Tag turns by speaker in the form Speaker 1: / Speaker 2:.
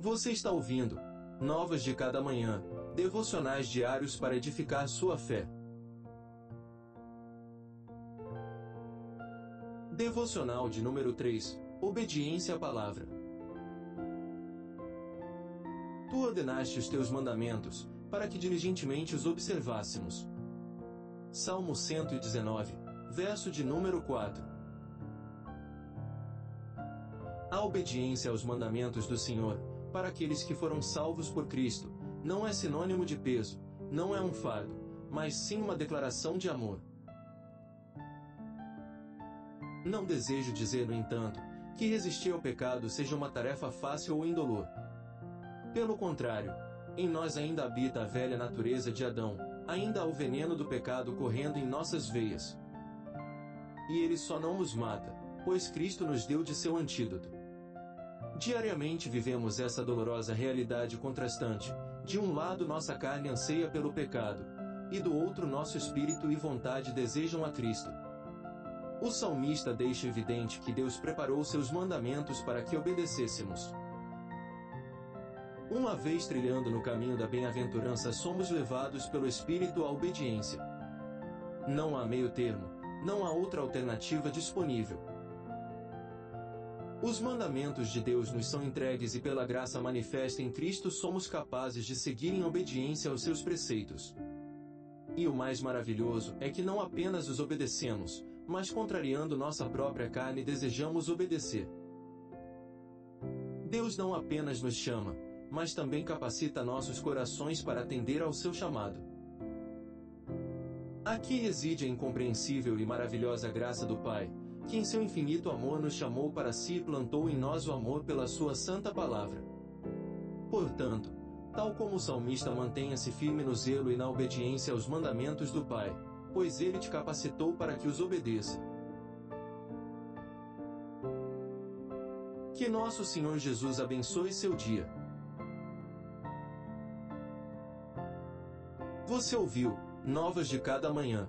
Speaker 1: Você está ouvindo Novas de Cada Manhã, devocionais diários para edificar sua fé. Devocional de número 3 Obediência à Palavra. Tu ordenaste os teus mandamentos, para que diligentemente os observássemos. Salmo 119, verso de número 4. A obediência aos mandamentos do Senhor, para aqueles que foram salvos por Cristo, não é sinônimo de peso, não é um fardo, mas sim uma declaração de amor. Não desejo dizer, no entanto, que resistir ao pecado seja uma tarefa fácil ou indolor. Pelo contrário, em nós ainda habita a velha natureza de Adão, ainda há o veneno do pecado correndo em nossas veias. E ele só não nos mata, pois Cristo nos deu de seu antídoto. Diariamente vivemos essa dolorosa realidade contrastante. De um lado nossa carne anseia pelo pecado, e do outro nosso espírito e vontade desejam a Cristo. O salmista deixa evidente que Deus preparou seus mandamentos para que obedecêssemos. Uma vez trilhando no caminho da bem-aventurança, somos levados pelo Espírito à obediência. Não há meio termo, não há outra alternativa disponível. Os mandamentos de Deus nos são entregues e pela graça manifesta em Cristo somos capazes de seguir em obediência aos seus preceitos. E o mais maravilhoso é que não apenas os obedecemos, mas contrariando nossa própria carne desejamos obedecer. Deus não apenas nos chama, mas também capacita nossos corações para atender ao seu chamado. Aqui reside a incompreensível e maravilhosa graça do Pai, que em seu infinito amor nos chamou para si e plantou em nós o amor pela sua santa palavra. Portanto, tal como o salmista mantenha-se firme no zelo e na obediência aos mandamentos do Pai, pois ele te capacitou para que os obedeça. Que nosso Senhor Jesus abençoe seu dia. Você ouviu Novas de Cada Manhã